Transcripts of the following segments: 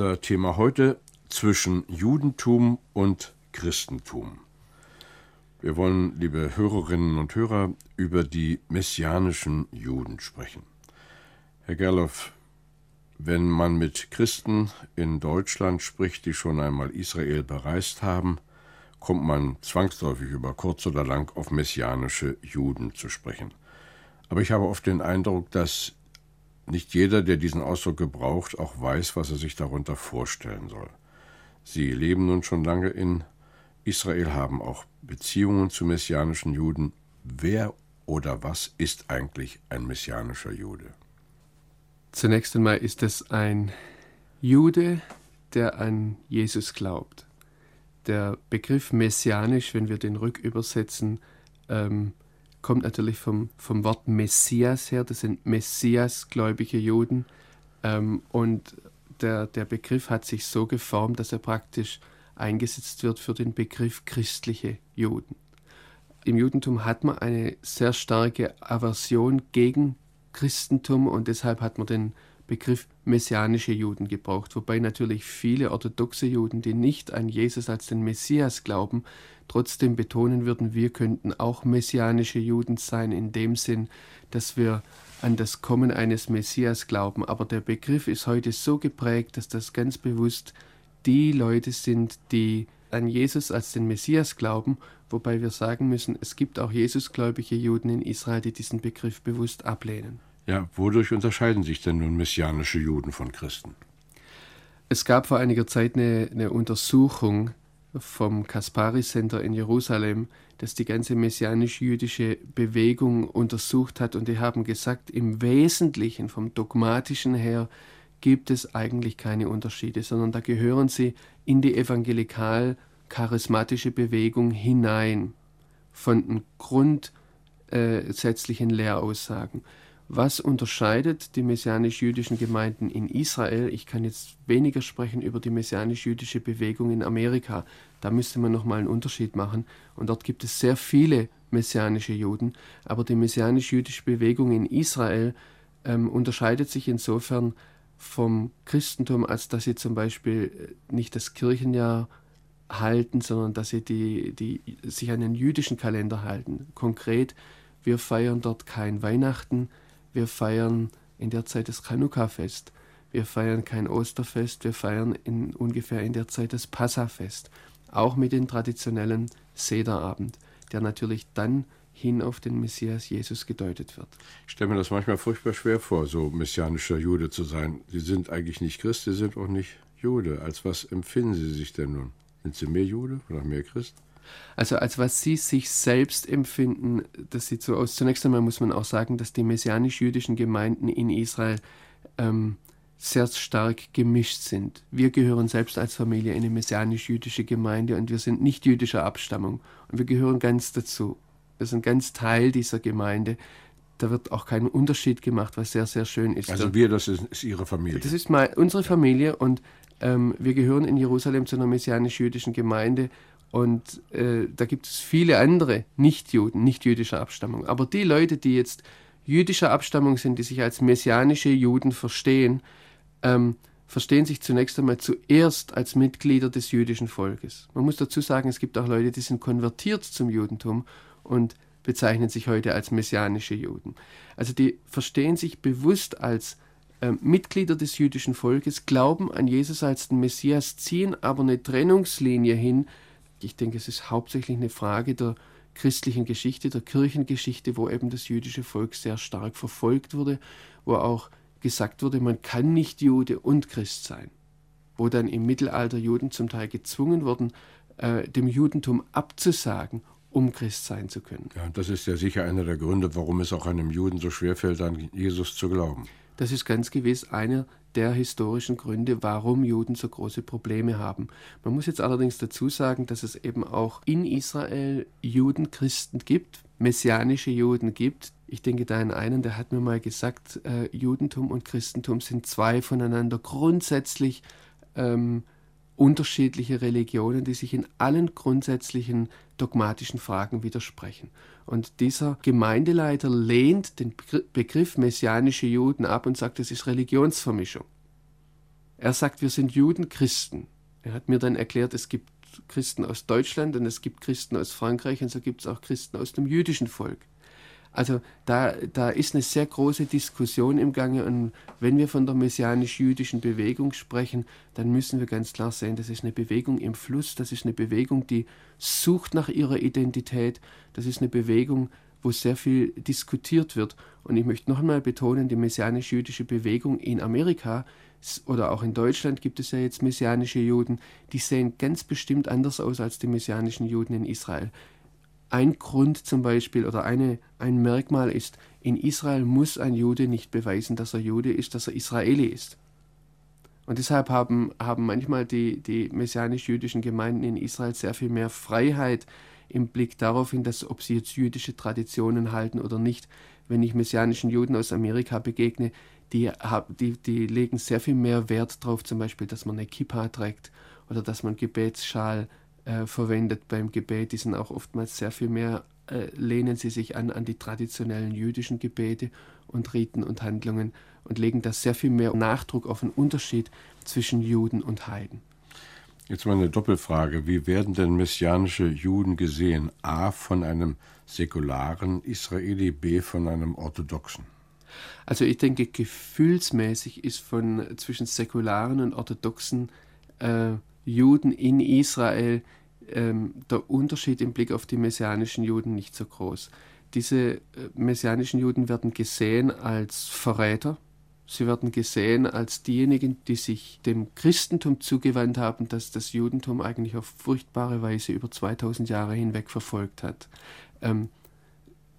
Unser Thema heute zwischen Judentum und Christentum. Wir wollen, liebe Hörerinnen und Hörer, über die messianischen Juden sprechen. Herr Gerloff, wenn man mit Christen in Deutschland spricht, die schon einmal Israel bereist haben, kommt man zwangsläufig über kurz oder lang auf messianische Juden zu sprechen. Aber ich habe oft den Eindruck, dass nicht jeder, der diesen Ausdruck gebraucht, auch weiß, was er sich darunter vorstellen soll. Sie leben nun schon lange in Israel, haben auch Beziehungen zu messianischen Juden. Wer oder was ist eigentlich ein messianischer Jude? Zunächst einmal ist es ein Jude, der an Jesus glaubt. Der Begriff messianisch, wenn wir den rückübersetzen, ähm, kommt natürlich vom, vom Wort Messias her. Das sind Messiasgläubige Juden. Ähm, und der, der Begriff hat sich so geformt, dass er praktisch eingesetzt wird für den Begriff christliche Juden. Im Judentum hat man eine sehr starke Aversion gegen Christentum und deshalb hat man den Begriff messianische Juden gebraucht, wobei natürlich viele orthodoxe Juden, die nicht an Jesus als den Messias glauben, trotzdem betonen würden, wir könnten auch messianische Juden sein, in dem Sinn, dass wir an das Kommen eines Messias glauben. Aber der Begriff ist heute so geprägt, dass das ganz bewusst die Leute sind, die an Jesus als den Messias glauben, wobei wir sagen müssen, es gibt auch Jesusgläubige Juden in Israel, die diesen Begriff bewusst ablehnen. Ja, wodurch unterscheiden sich denn nun messianische Juden von Christen? Es gab vor einiger Zeit eine, eine Untersuchung vom Kaspari Center in Jerusalem, das die ganze messianisch-jüdische Bewegung untersucht hat. Und die haben gesagt, im Wesentlichen, vom dogmatischen her, gibt es eigentlich keine Unterschiede, sondern da gehören sie in die evangelikal-charismatische Bewegung hinein, von den grundsätzlichen Lehraussagen. Was unterscheidet die messianisch-jüdischen Gemeinden in Israel? Ich kann jetzt weniger sprechen über die messianisch-jüdische Bewegung in Amerika. Da müsste man nochmal einen Unterschied machen. Und dort gibt es sehr viele messianische Juden. Aber die messianisch-jüdische Bewegung in Israel ähm, unterscheidet sich insofern vom Christentum, als dass sie zum Beispiel äh, nicht das Kirchenjahr halten, sondern dass sie die, die, sich an den jüdischen Kalender halten. Konkret, wir feiern dort kein Weihnachten, wir feiern in der Zeit das Chanukka-Fest. Wir feiern kein Osterfest, wir feiern in, ungefähr in der Zeit das Passafest. Auch mit dem traditionellen Sederabend, der natürlich dann hin auf den Messias Jesus gedeutet wird. Ich stelle mir das manchmal furchtbar schwer vor, so messianischer Jude zu sein. Sie sind eigentlich nicht Christ, Sie sind auch nicht Jude. Als was empfinden Sie sich denn nun? Sind Sie mehr Jude oder mehr Christ? Also als was sie sich selbst empfinden, das sieht so aus. Zunächst einmal muss man auch sagen, dass die messianisch-jüdischen Gemeinden in Israel ähm, sehr stark gemischt sind. Wir gehören selbst als Familie in eine messianisch-jüdische Gemeinde und wir sind nicht jüdischer Abstammung und wir gehören ganz dazu. Wir sind ganz Teil dieser Gemeinde. Da wird auch kein Unterschied gemacht, was sehr, sehr schön ist. Also wir, das ist, ist Ihre Familie. Das ist mal unsere Familie und ähm, wir gehören in Jerusalem zu einer messianisch-jüdischen Gemeinde und äh, da gibt es viele andere Nichtjuden, nicht jüdischer Abstammung. Aber die Leute, die jetzt jüdischer Abstammung sind, die sich als messianische Juden verstehen, ähm, verstehen sich zunächst einmal zuerst als Mitglieder des jüdischen Volkes. Man muss dazu sagen, es gibt auch Leute, die sind konvertiert zum Judentum und bezeichnen sich heute als messianische Juden. Also die verstehen sich bewusst als äh, Mitglieder des jüdischen Volkes, glauben an Jesus als den Messias, ziehen aber eine Trennungslinie hin ich denke, es ist hauptsächlich eine Frage der christlichen Geschichte, der Kirchengeschichte, wo eben das jüdische Volk sehr stark verfolgt wurde, wo auch gesagt wurde, man kann nicht Jude und Christ sein, wo dann im Mittelalter Juden zum Teil gezwungen wurden, äh, dem Judentum abzusagen, um Christ sein zu können. Ja, das ist ja sicher einer der Gründe, warum es auch einem Juden so schwerfällt, an Jesus zu glauben. Das ist ganz gewiss einer der historischen Gründe, warum Juden so große Probleme haben. Man muss jetzt allerdings dazu sagen, dass es eben auch in Israel Juden, Christen gibt, messianische Juden gibt. Ich denke da an einen, der hat mir mal gesagt, äh, Judentum und Christentum sind zwei voneinander grundsätzlich ähm, unterschiedliche Religionen, die sich in allen grundsätzlichen dogmatischen Fragen widersprechen. Und dieser Gemeindeleiter lehnt den Begriff messianische Juden ab und sagt, es ist Religionsvermischung. Er sagt, wir sind Juden, Christen. Er hat mir dann erklärt, es gibt Christen aus Deutschland und es gibt Christen aus Frankreich und so gibt es auch Christen aus dem jüdischen Volk. Also da, da ist eine sehr große Diskussion im Gange und wenn wir von der messianisch-jüdischen Bewegung sprechen, dann müssen wir ganz klar sehen, das ist eine Bewegung im Fluss, das ist eine Bewegung, die sucht nach ihrer Identität, das ist eine Bewegung, wo sehr viel diskutiert wird. Und ich möchte noch einmal betonen, die messianisch-jüdische Bewegung in Amerika oder auch in Deutschland gibt es ja jetzt messianische Juden, die sehen ganz bestimmt anders aus als die messianischen Juden in Israel. Ein Grund zum Beispiel oder eine, ein Merkmal ist, in Israel muss ein Jude nicht beweisen, dass er Jude ist, dass er Israeli ist. Und deshalb haben, haben manchmal die, die messianisch-jüdischen Gemeinden in Israel sehr viel mehr Freiheit im Blick darauf hin, dass ob sie jetzt jüdische Traditionen halten oder nicht. Wenn ich messianischen Juden aus Amerika begegne, die, die, die legen sehr viel mehr Wert darauf, zum Beispiel, dass man eine Kippa trägt oder dass man Gebetsschal äh, verwendet beim Gebet. Die sind auch oftmals sehr viel mehr, äh, lehnen sie sich an an die traditionellen jüdischen Gebete und Riten und Handlungen und legen da sehr viel mehr Nachdruck auf den Unterschied zwischen Juden und Heiden. Jetzt mal eine Doppelfrage. Wie werden denn messianische Juden gesehen? A von einem säkularen Israeli, B von einem orthodoxen? Also ich denke, gefühlsmäßig ist von zwischen säkularen und orthodoxen äh, Juden in Israel ähm, der Unterschied im Blick auf die messianischen Juden nicht so groß. Diese äh, messianischen Juden werden gesehen als Verräter, sie werden gesehen als diejenigen, die sich dem Christentum zugewandt haben, das das Judentum eigentlich auf furchtbare Weise über 2000 Jahre hinweg verfolgt hat. Ähm,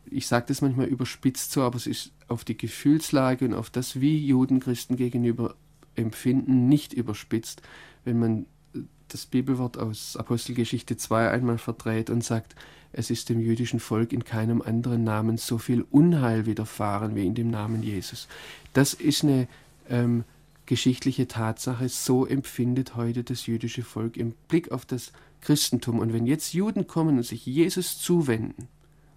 ich sage das manchmal überspitzt so, aber es ist auf die Gefühlslage und auf das, wie Juden Christen gegenüber empfinden, nicht überspitzt, wenn man das Bibelwort aus Apostelgeschichte 2 einmal verdreht und sagt, es ist dem jüdischen Volk in keinem anderen Namen so viel Unheil widerfahren wie in dem Namen Jesus. Das ist eine ähm, geschichtliche Tatsache. So empfindet heute das jüdische Volk im Blick auf das Christentum. Und wenn jetzt Juden kommen und sich Jesus zuwenden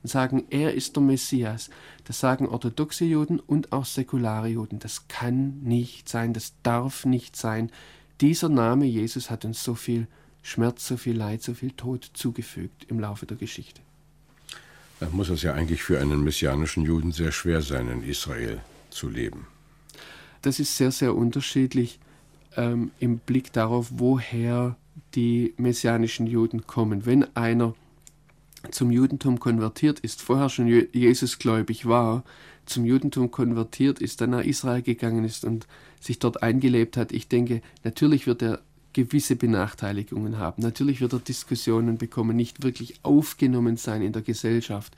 und sagen, er ist der Messias, das sagen orthodoxe Juden und auch säkulare Juden. Das kann nicht sein, das darf nicht sein. Dieser Name Jesus hat uns so viel Schmerz, so viel Leid, so viel Tod zugefügt im Laufe der Geschichte. Dann muss es ja eigentlich für einen messianischen Juden sehr schwer sein, in Israel zu leben. Das ist sehr, sehr unterschiedlich ähm, im Blick darauf, woher die messianischen Juden kommen. Wenn einer zum Judentum konvertiert ist, vorher schon Jesusgläubig war, zum Judentum konvertiert ist, dann nach Israel gegangen ist und sich dort eingelebt hat, ich denke, natürlich wird er gewisse Benachteiligungen haben. Natürlich wird er Diskussionen bekommen, nicht wirklich aufgenommen sein in der Gesellschaft.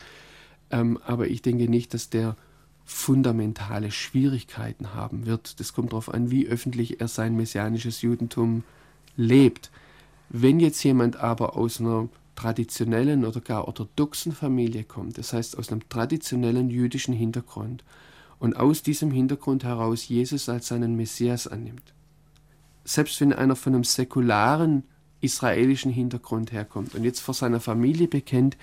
Ähm, aber ich denke nicht, dass der fundamentale Schwierigkeiten haben wird. Das kommt darauf an, wie öffentlich er sein messianisches Judentum lebt. Wenn jetzt jemand aber aus einer traditionellen oder gar orthodoxen Familie kommt, das heißt aus einem traditionellen jüdischen Hintergrund, und aus diesem Hintergrund heraus Jesus als seinen Messias annimmt. Selbst wenn einer von einem säkularen israelischen Hintergrund herkommt und jetzt vor seiner Familie bekennt,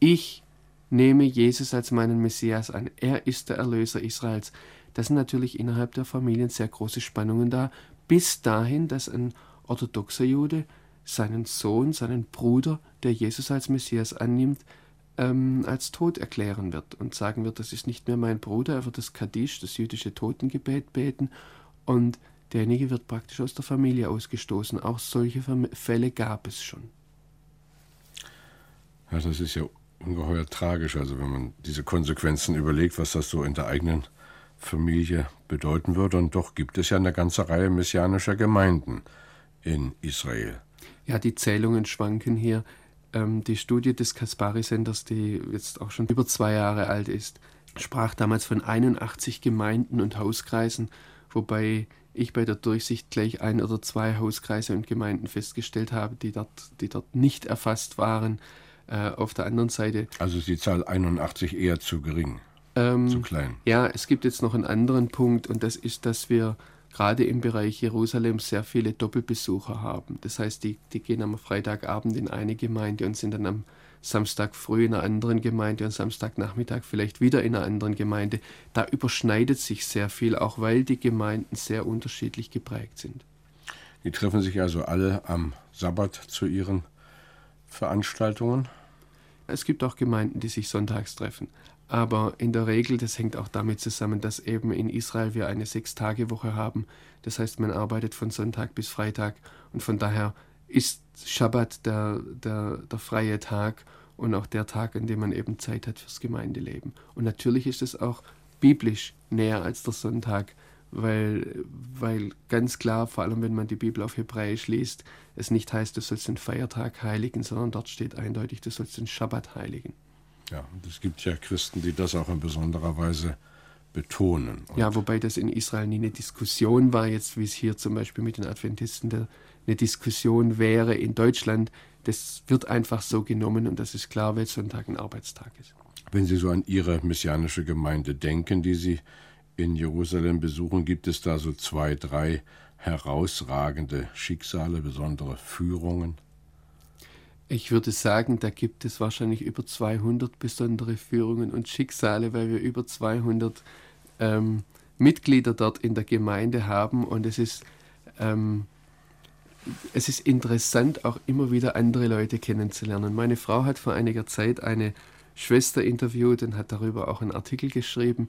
ich nehme Jesus als meinen Messias an, er ist der Erlöser Israels, das sind natürlich innerhalb der Familien sehr große Spannungen da, bis dahin, dass ein orthodoxer Jude seinen Sohn, seinen Bruder, der Jesus als Messias annimmt, ähm, als tot erklären wird und sagen wird, das ist nicht mehr mein Bruder, er wird das Kaddisch, das jüdische Totengebet beten und derjenige wird praktisch aus der Familie ausgestoßen. Auch solche Fälle gab es schon. Ja, das ist ja ungeheuer tragisch, also wenn man diese Konsequenzen überlegt, was das so in der eigenen Familie bedeuten würde. Und doch gibt es ja eine ganze Reihe messianischer Gemeinden in Israel. Ja, die Zählungen schwanken hier. Ähm, die Studie des Kaspari-Senders, die jetzt auch schon über zwei Jahre alt ist, sprach damals von 81 Gemeinden und Hauskreisen, wobei ich bei der Durchsicht gleich ein oder zwei Hauskreise und Gemeinden festgestellt habe, die dort, die dort nicht erfasst waren. Äh, auf der anderen Seite. Also ist die Zahl 81 eher zu gering, ähm, zu klein. Ja, es gibt jetzt noch einen anderen Punkt und das ist, dass wir gerade im Bereich Jerusalem sehr viele Doppelbesucher haben. Das heißt, die, die gehen am Freitagabend in eine Gemeinde und sind dann am Samstag früh in einer anderen Gemeinde und Samstagnachmittag vielleicht wieder in einer anderen Gemeinde. Da überschneidet sich sehr viel, auch weil die Gemeinden sehr unterschiedlich geprägt sind. Die treffen sich also alle am Sabbat zu ihren Veranstaltungen? Es gibt auch Gemeinden, die sich sonntags treffen. Aber in der Regel, das hängt auch damit zusammen, dass eben in Israel wir eine Sechs-Tage-Woche haben. Das heißt, man arbeitet von Sonntag bis Freitag und von daher ist Schabbat der, der, der freie Tag und auch der Tag, an dem man eben Zeit hat fürs Gemeindeleben. Und natürlich ist es auch biblisch näher als der Sonntag, weil, weil ganz klar, vor allem wenn man die Bibel auf Hebräisch liest, es nicht heißt, du sollst den Feiertag heiligen, sondern dort steht eindeutig, du sollst den Schabbat heiligen. Ja, und es gibt ja Christen, die das auch in besonderer Weise betonen. Und ja, wobei das in Israel nie eine Diskussion war, jetzt wie es hier zum Beispiel mit den Adventisten der, eine Diskussion wäre in Deutschland. Das wird einfach so genommen und das ist klar, weil Sonntag ein Arbeitstag ist. Wenn Sie so an Ihre messianische Gemeinde denken, die Sie in Jerusalem besuchen, gibt es da so zwei, drei herausragende Schicksale, besondere Führungen? Ich würde sagen, da gibt es wahrscheinlich über 200 besondere Führungen und Schicksale, weil wir über 200 ähm, Mitglieder dort in der Gemeinde haben und es ist, ähm, es ist interessant, auch immer wieder andere Leute kennenzulernen. Meine Frau hat vor einiger Zeit eine Schwester interviewt und hat darüber auch einen Artikel geschrieben.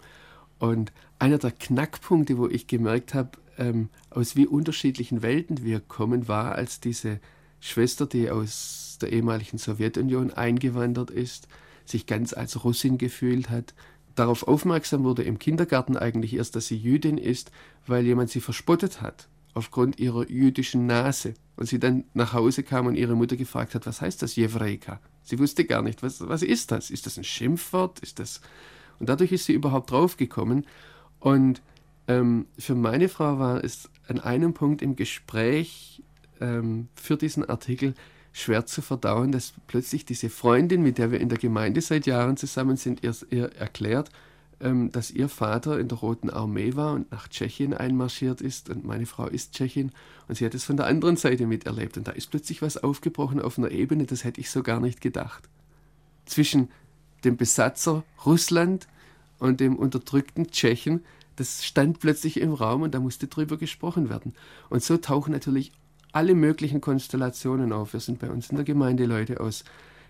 Und einer der Knackpunkte, wo ich gemerkt habe, ähm, aus wie unterschiedlichen Welten wir kommen, war, als diese Schwester, die aus der ehemaligen Sowjetunion eingewandert ist, sich ganz als Russin gefühlt hat, darauf aufmerksam wurde im Kindergarten eigentlich erst, dass sie Jüdin ist, weil jemand sie verspottet hat aufgrund ihrer jüdischen Nase. Und sie dann nach Hause kam und ihre Mutter gefragt hat, was heißt das Jewreika? Sie wusste gar nicht, was, was ist das? Ist das ein Schimpfwort? Ist das... Und dadurch ist sie überhaupt draufgekommen. Und ähm, für meine Frau war es an einem Punkt im Gespräch ähm, für diesen Artikel schwer zu verdauen, dass plötzlich diese Freundin, mit der wir in der Gemeinde seit Jahren zusammen sind, ihr, ihr erklärt, ähm, dass ihr Vater in der Roten Armee war und nach Tschechien einmarschiert ist und meine Frau ist Tschechin und sie hat es von der anderen Seite miterlebt und da ist plötzlich was aufgebrochen auf einer Ebene, das hätte ich so gar nicht gedacht. Zwischen dem Besatzer Russland und dem unterdrückten Tschechen, das stand plötzlich im Raum und da musste drüber gesprochen werden. Und so tauchen natürlich alle möglichen Konstellationen auf. Wir sind bei uns in der Gemeinde Leute aus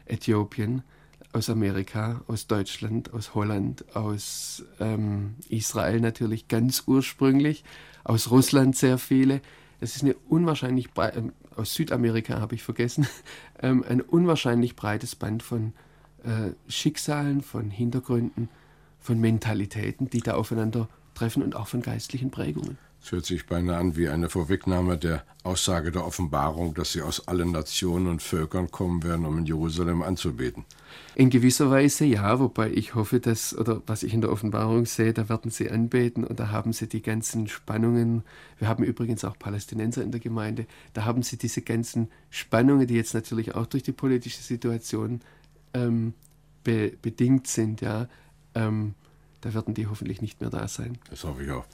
Äthiopien, aus Amerika, aus Deutschland, aus Holland, aus ähm, Israel natürlich ganz ursprünglich, aus Russland sehr viele. Es ist eine unwahrscheinlich äh, aus Südamerika habe ich vergessen, ähm, ein unwahrscheinlich breites Band von äh, Schicksalen, von Hintergründen, von Mentalitäten, die da aufeinander treffen und auch von geistlichen Prägungen. Es hört sich beinahe an wie eine Vorwegnahme der Aussage der Offenbarung, dass sie aus allen Nationen und Völkern kommen werden, um in Jerusalem anzubeten. In gewisser Weise ja, wobei ich hoffe, dass, oder was ich in der Offenbarung sehe, da werden sie anbeten und da haben sie die ganzen Spannungen. Wir haben übrigens auch Palästinenser in der Gemeinde. Da haben sie diese ganzen Spannungen, die jetzt natürlich auch durch die politische Situation ähm, be bedingt sind, ja. Ähm, da werden die hoffentlich nicht mehr da sein. Das hoffe ich auch.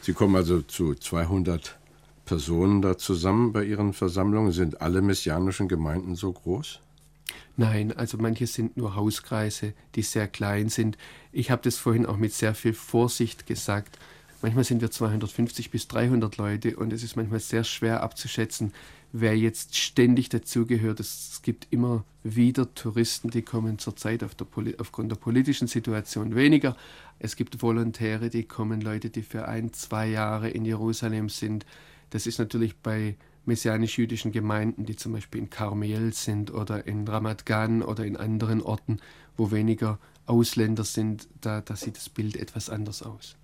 Sie kommen also zu 200 Personen da zusammen bei Ihren Versammlungen. Sind alle messianischen Gemeinden so groß? Nein, also manche sind nur Hauskreise, die sehr klein sind. Ich habe das vorhin auch mit sehr viel Vorsicht gesagt. Manchmal sind wir 250 bis 300 Leute und es ist manchmal sehr schwer abzuschätzen, wer jetzt ständig dazugehört. Es gibt immer wieder Touristen, die kommen zurzeit auf der aufgrund der politischen Situation weniger. Es gibt Volontäre, die kommen, Leute, die für ein, zwei Jahre in Jerusalem sind. Das ist natürlich bei messianisch-jüdischen Gemeinden, die zum Beispiel in Karmel sind oder in Ramat Gan oder in anderen Orten, wo weniger Ausländer sind, da, da sieht das Bild etwas anders aus.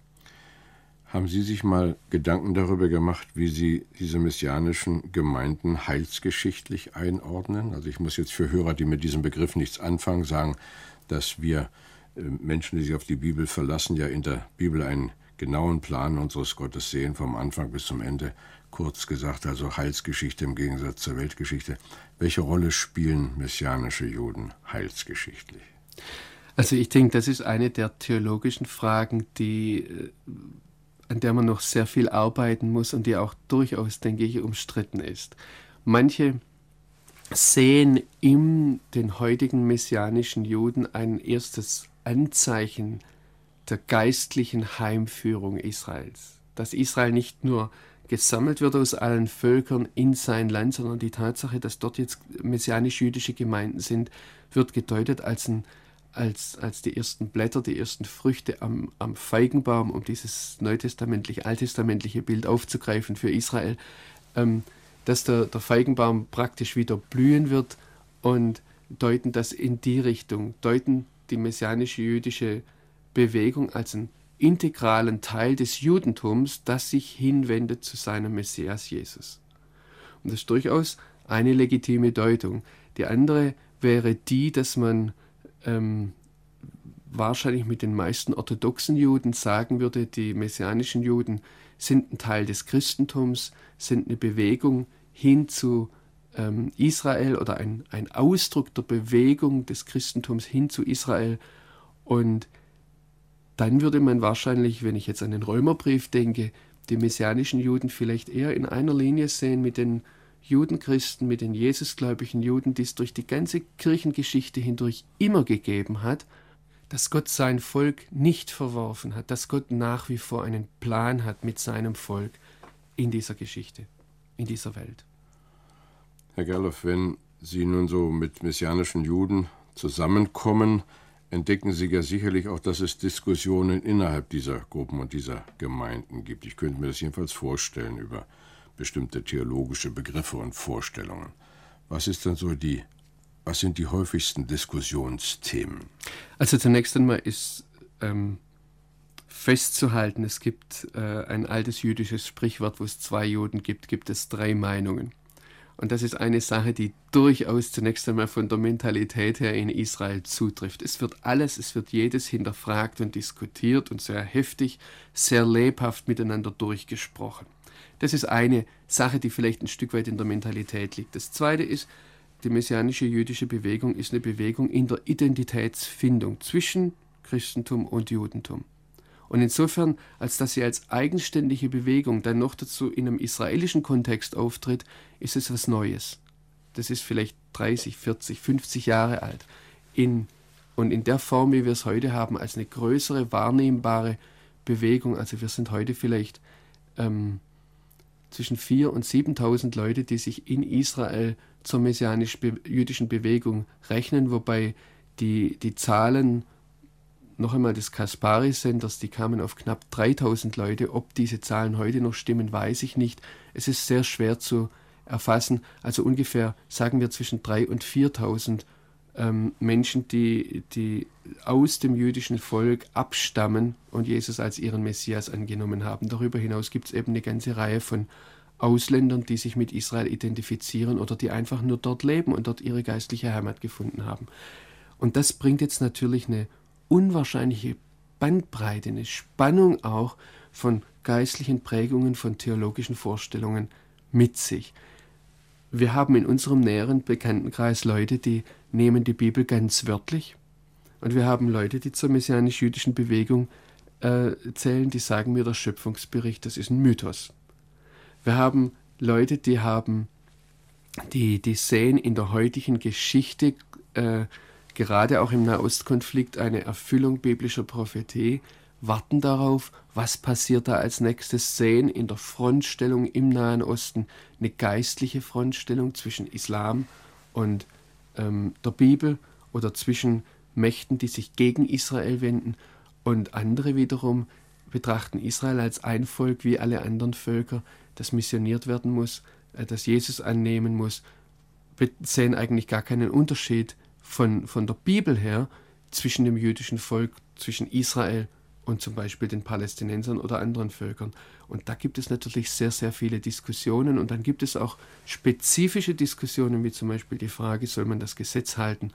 Haben Sie sich mal Gedanken darüber gemacht, wie Sie diese messianischen Gemeinden heilsgeschichtlich einordnen? Also ich muss jetzt für Hörer, die mit diesem Begriff nichts anfangen, sagen, dass wir Menschen, die sich auf die Bibel verlassen, ja in der Bibel einen genauen Plan unseres Gottes sehen, vom Anfang bis zum Ende. Kurz gesagt, also Heilsgeschichte im Gegensatz zur Weltgeschichte. Welche Rolle spielen messianische Juden heilsgeschichtlich? Also ich denke, das ist eine der theologischen Fragen, die, äh, an der man noch sehr viel arbeiten muss und die auch durchaus, denke ich, umstritten ist. Manche sehen in den heutigen messianischen Juden ein erstes Anzeichen der geistlichen Heimführung Israels. Dass Israel nicht nur gesammelt wird aus allen Völkern in sein Land, sondern die Tatsache, dass dort jetzt messianisch-jüdische Gemeinden sind, wird gedeutet als, ein, als, als die ersten Blätter, die ersten Früchte am, am Feigenbaum, um dieses neutestamentliche, alttestamentliche Bild aufzugreifen für Israel. Ähm, dass der, der Feigenbaum praktisch wieder blühen wird und deuten das in die Richtung, deuten die messianische jüdische Bewegung als einen integralen Teil des Judentums, das sich hinwendet zu seinem Messias Jesus. Und das ist durchaus eine legitime Deutung. Die andere wäre die, dass man ähm, wahrscheinlich mit den meisten orthodoxen Juden sagen würde, die messianischen Juden sind ein Teil des Christentums, sind eine Bewegung hin zu ähm, Israel oder ein, ein Ausdruck der Bewegung des Christentums hin zu Israel. Und dann würde man wahrscheinlich, wenn ich jetzt an den Römerbrief denke, die messianischen Juden vielleicht eher in einer Linie sehen mit den Judenchristen, mit den Jesusgläubigen Juden, die es durch die ganze Kirchengeschichte hindurch immer gegeben hat, dass Gott sein Volk nicht verworfen hat, dass Gott nach wie vor einen Plan hat mit seinem Volk in dieser Geschichte, in dieser Welt. Herr Gerloff, wenn Sie nun so mit messianischen Juden zusammenkommen, entdecken Sie ja sicherlich auch, dass es Diskussionen innerhalb dieser Gruppen und dieser Gemeinden gibt. Ich könnte mir das jedenfalls vorstellen über bestimmte theologische Begriffe und Vorstellungen. Was ist denn so die was sind die häufigsten Diskussionsthemen? Also zunächst einmal ist ähm, festzuhalten, es gibt äh, ein altes jüdisches Sprichwort, wo es zwei Juden gibt, gibt es drei Meinungen. Und das ist eine Sache, die durchaus zunächst einmal von der Mentalität her in Israel zutrifft. Es wird alles, es wird jedes hinterfragt und diskutiert und sehr heftig, sehr lebhaft miteinander durchgesprochen. Das ist eine Sache, die vielleicht ein Stück weit in der Mentalität liegt. Das zweite ist, die messianische jüdische Bewegung ist eine Bewegung in der Identitätsfindung zwischen Christentum und Judentum. Und insofern, als dass sie als eigenständige Bewegung dann noch dazu in einem israelischen Kontext auftritt, ist es was Neues. Das ist vielleicht 30, 40, 50 Jahre alt. In, und in der Form, wie wir es heute haben, als eine größere wahrnehmbare Bewegung. Also wir sind heute vielleicht ähm, zwischen 4.000 und 7.000 Leute, die sich in Israel zur messianisch-jüdischen Bewegung rechnen, wobei die, die Zahlen noch einmal des Kaspari-Senders, die kamen auf knapp 3000 Leute. Ob diese Zahlen heute noch stimmen, weiß ich nicht. Es ist sehr schwer zu erfassen. Also ungefähr, sagen wir, zwischen 3.000 und 4.000 ähm, Menschen, die, die aus dem jüdischen Volk abstammen und Jesus als ihren Messias angenommen haben. Darüber hinaus gibt es eben eine ganze Reihe von Ausländern, die sich mit Israel identifizieren oder die einfach nur dort leben und dort ihre geistliche Heimat gefunden haben. Und das bringt jetzt natürlich eine unwahrscheinliche Bandbreite, eine Spannung auch von geistlichen Prägungen, von theologischen Vorstellungen mit sich. Wir haben in unserem näheren Bekanntenkreis Leute, die nehmen die Bibel ganz wörtlich. Und wir haben Leute, die zur messianisch-jüdischen Bewegung äh, zählen, die sagen mir, der Schöpfungsbericht, das ist ein Mythos. Wir haben Leute, die haben, die, die sehen in der heutigen Geschichte, äh, gerade auch im Nahostkonflikt, eine Erfüllung biblischer Prophetie, warten darauf, was passiert da als nächstes, sehen in der Frontstellung im Nahen Osten eine geistliche Frontstellung zwischen Islam und ähm, der Bibel oder zwischen Mächten, die sich gegen Israel wenden. Und andere wiederum betrachten Israel als ein Volk wie alle anderen Völker, das missioniert werden muss, äh, das Jesus annehmen muss, sehen eigentlich gar keinen Unterschied von, von der Bibel her zwischen dem jüdischen Volk, zwischen Israel und zum Beispiel den Palästinensern oder anderen Völkern. Und da gibt es natürlich sehr, sehr viele Diskussionen und dann gibt es auch spezifische Diskussionen, wie zum Beispiel die Frage, soll man das Gesetz halten,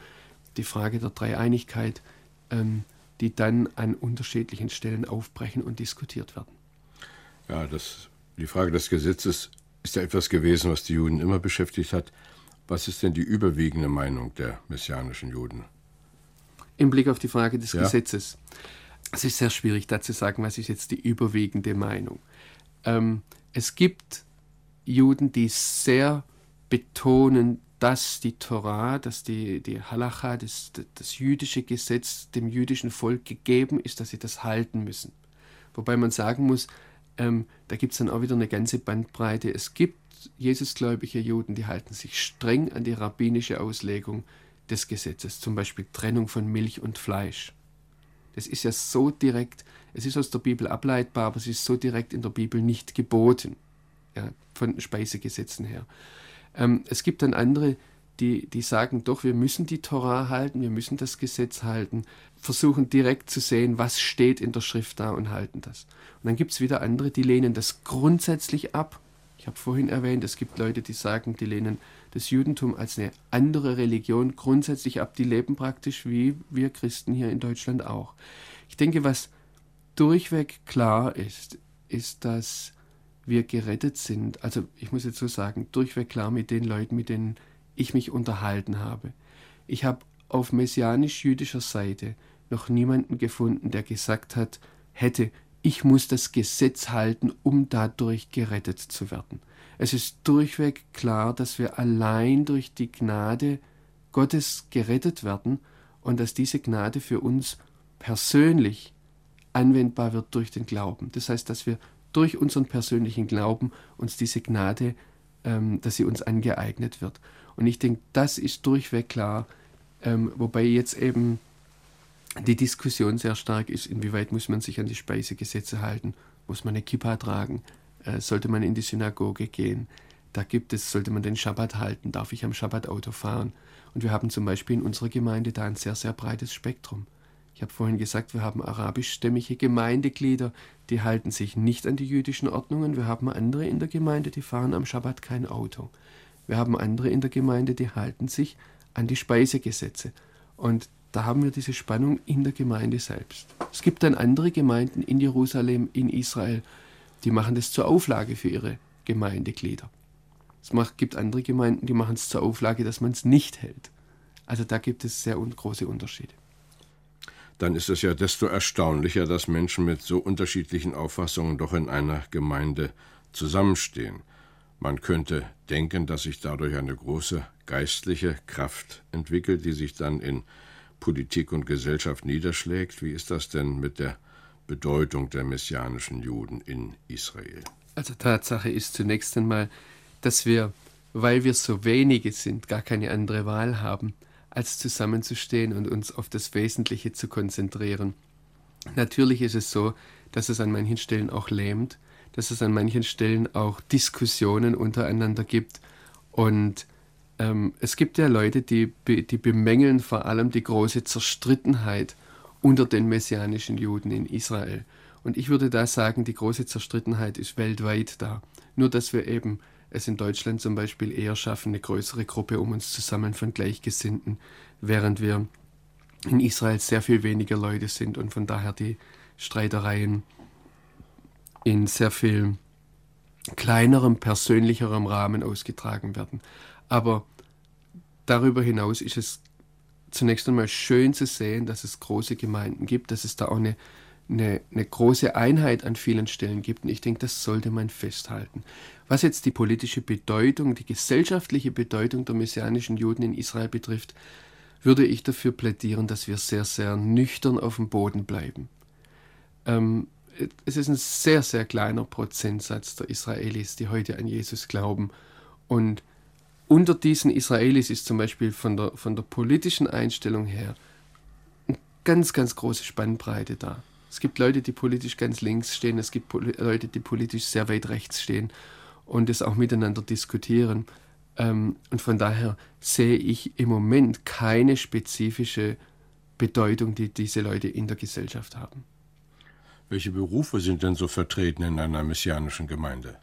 die Frage der Dreieinigkeit. Ähm, die dann an unterschiedlichen Stellen aufbrechen und diskutiert werden. Ja, das, die Frage des Gesetzes ist ja etwas gewesen, was die Juden immer beschäftigt hat. Was ist denn die überwiegende Meinung der messianischen Juden? Im Blick auf die Frage des ja. Gesetzes. Es ist sehr schwierig, da zu sagen, was ist jetzt die überwiegende Meinung. Ähm, es gibt Juden, die sehr betonen, dass die Torah, dass die, die Halacha, das, das jüdische Gesetz dem jüdischen Volk gegeben ist, dass sie das halten müssen. Wobei man sagen muss, ähm, da gibt es dann auch wieder eine ganze Bandbreite. Es gibt Jesusgläubige Juden, die halten sich streng an die rabbinische Auslegung des Gesetzes, zum Beispiel Trennung von Milch und Fleisch. Das ist ja so direkt, es ist aus der Bibel ableitbar, aber es ist so direkt in der Bibel nicht geboten, ja, von Speisegesetzen her. Ähm, es gibt dann andere, die, die sagen, doch, wir müssen die Torah halten, wir müssen das Gesetz halten, versuchen direkt zu sehen, was steht in der Schrift da und halten das. Und dann gibt es wieder andere, die lehnen das grundsätzlich ab. Ich habe vorhin erwähnt, es gibt Leute, die sagen, die lehnen das Judentum als eine andere Religion grundsätzlich ab. Die leben praktisch wie wir Christen hier in Deutschland auch. Ich denke, was durchweg klar ist, ist, dass wir gerettet sind. Also ich muss jetzt so sagen, durchweg klar mit den Leuten, mit denen ich mich unterhalten habe. Ich habe auf messianisch-jüdischer Seite noch niemanden gefunden, der gesagt hat, hätte, ich muss das Gesetz halten, um dadurch gerettet zu werden. Es ist durchweg klar, dass wir allein durch die Gnade Gottes gerettet werden und dass diese Gnade für uns persönlich anwendbar wird durch den Glauben. Das heißt, dass wir durch unseren persönlichen Glauben uns diese Gnade, ähm, dass sie uns angeeignet wird. Und ich denke, das ist durchweg klar, ähm, wobei jetzt eben die Diskussion sehr stark ist, inwieweit muss man sich an die Speisegesetze halten, muss man eine Kippa tragen, äh, sollte man in die Synagoge gehen, da gibt es, sollte man den Schabbat halten, darf ich am Schabbat Auto fahren. Und wir haben zum Beispiel in unserer Gemeinde da ein sehr, sehr breites Spektrum. Ich habe vorhin gesagt, wir haben arabischstämmige Gemeindeglieder, die halten sich nicht an die jüdischen Ordnungen. Wir haben andere in der Gemeinde, die fahren am Schabbat kein Auto. Wir haben andere in der Gemeinde, die halten sich an die Speisegesetze. Und da haben wir diese Spannung in der Gemeinde selbst. Es gibt dann andere Gemeinden in Jerusalem, in Israel, die machen das zur Auflage für ihre Gemeindeglieder. Es macht, gibt andere Gemeinden, die machen es zur Auflage, dass man es nicht hält. Also da gibt es sehr große Unterschiede dann ist es ja desto erstaunlicher, dass Menschen mit so unterschiedlichen Auffassungen doch in einer Gemeinde zusammenstehen. Man könnte denken, dass sich dadurch eine große geistliche Kraft entwickelt, die sich dann in Politik und Gesellschaft niederschlägt. Wie ist das denn mit der Bedeutung der messianischen Juden in Israel? Also Tatsache ist zunächst einmal, dass wir, weil wir so wenige sind, gar keine andere Wahl haben als zusammenzustehen und uns auf das Wesentliche zu konzentrieren. Natürlich ist es so, dass es an manchen Stellen auch lähmt, dass es an manchen Stellen auch Diskussionen untereinander gibt. Und ähm, es gibt ja Leute, die, die bemängeln vor allem die große Zerstrittenheit unter den messianischen Juden in Israel. Und ich würde da sagen, die große Zerstrittenheit ist weltweit da. Nur dass wir eben es in Deutschland zum Beispiel eher schaffen, eine größere Gruppe um uns zu sammeln von Gleichgesinnten, während wir in Israel sehr viel weniger Leute sind und von daher die Streitereien in sehr viel kleinerem, persönlicherem Rahmen ausgetragen werden. Aber darüber hinaus ist es zunächst einmal schön zu sehen, dass es große Gemeinden gibt, dass es da auch eine, eine, eine große Einheit an vielen Stellen gibt. Und ich denke, das sollte man festhalten. Was jetzt die politische Bedeutung, die gesellschaftliche Bedeutung der messianischen Juden in Israel betrifft, würde ich dafür plädieren, dass wir sehr, sehr nüchtern auf dem Boden bleiben. Ähm, es ist ein sehr, sehr kleiner Prozentsatz der Israelis, die heute an Jesus glauben. Und unter diesen Israelis ist zum Beispiel von der, von der politischen Einstellung her eine ganz, ganz große Spannbreite da. Es gibt Leute, die politisch ganz links stehen, es gibt Leute, die politisch sehr weit rechts stehen und es auch miteinander diskutieren. Ähm, und von daher sehe ich im Moment keine spezifische Bedeutung, die diese Leute in der Gesellschaft haben. Welche Berufe sind denn so vertreten in einer messianischen Gemeinde?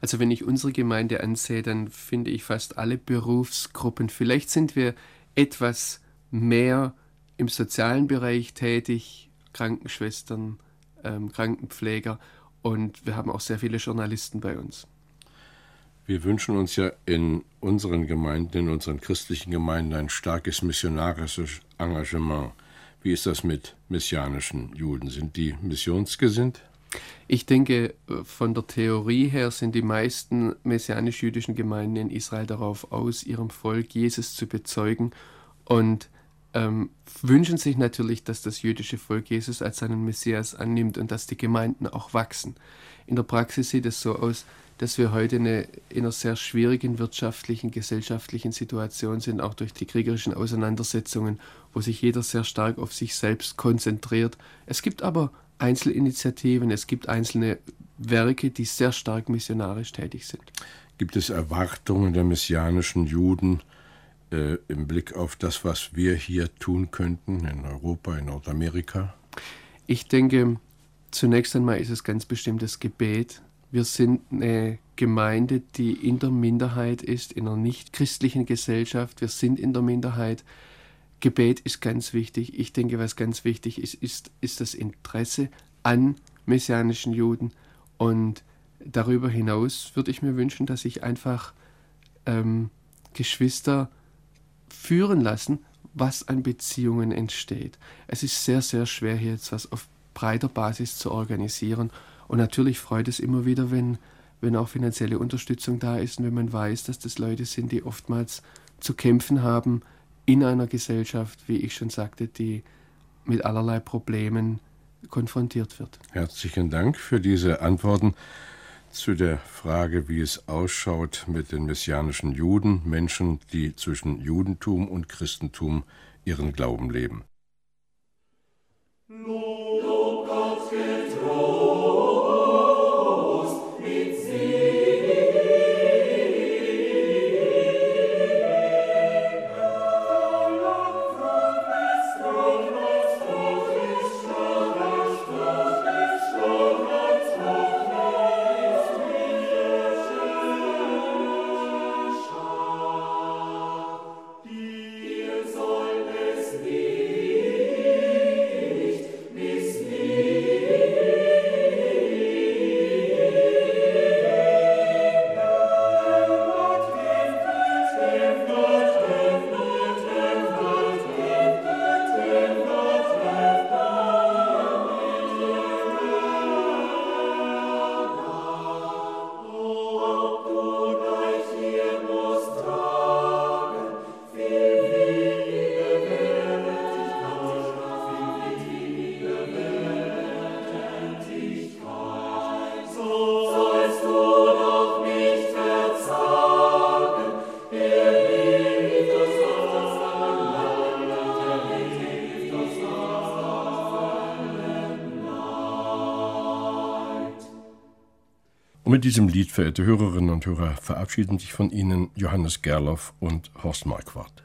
Also wenn ich unsere Gemeinde ansehe, dann finde ich fast alle Berufsgruppen. Vielleicht sind wir etwas mehr im sozialen Bereich tätig, Krankenschwestern, ähm, Krankenpfleger und wir haben auch sehr viele Journalisten bei uns. Wir wünschen uns ja in unseren Gemeinden, in unseren christlichen Gemeinden ein starkes missionarisches Engagement. Wie ist das mit messianischen Juden? Sind die missionsgesinnt? Ich denke, von der Theorie her sind die meisten messianisch-jüdischen Gemeinden in Israel darauf aus, ihrem Volk Jesus zu bezeugen und ähm, wünschen sich natürlich, dass das jüdische Volk Jesus als seinen Messias annimmt und dass die Gemeinden auch wachsen. In der Praxis sieht es so aus, dass wir heute eine, in einer sehr schwierigen wirtschaftlichen, gesellschaftlichen Situation sind, auch durch die kriegerischen Auseinandersetzungen, wo sich jeder sehr stark auf sich selbst konzentriert. Es gibt aber Einzelinitiativen, es gibt einzelne Werke, die sehr stark missionarisch tätig sind. Gibt es Erwartungen der messianischen Juden äh, im Blick auf das, was wir hier tun könnten in Europa, in Nordamerika? Ich denke, zunächst einmal ist es ganz bestimmt das Gebet. Wir sind eine Gemeinde, die in der Minderheit ist, in einer nicht christlichen Gesellschaft. Wir sind in der Minderheit. Gebet ist ganz wichtig. Ich denke, was ganz wichtig ist, ist, ist das Interesse an messianischen Juden. Und darüber hinaus würde ich mir wünschen, dass sich einfach ähm, Geschwister führen lassen, was an Beziehungen entsteht. Es ist sehr, sehr schwer, hier jetzt was auf breiter Basis zu organisieren. Und natürlich freut es immer wieder, wenn, wenn auch finanzielle Unterstützung da ist und wenn man weiß, dass das Leute sind, die oftmals zu kämpfen haben, in einer Gesellschaft, wie ich schon sagte, die mit allerlei Problemen konfrontiert wird. Herzlichen Dank für diese Antworten zu der Frage, wie es ausschaut mit den messianischen Juden, Menschen, die zwischen Judentum und Christentum ihren Glauben leben. Lob Und mit diesem Lied, verehrte Hörerinnen und Hörer, verabschieden sich von Ihnen Johannes Gerloff und Horst Marquardt.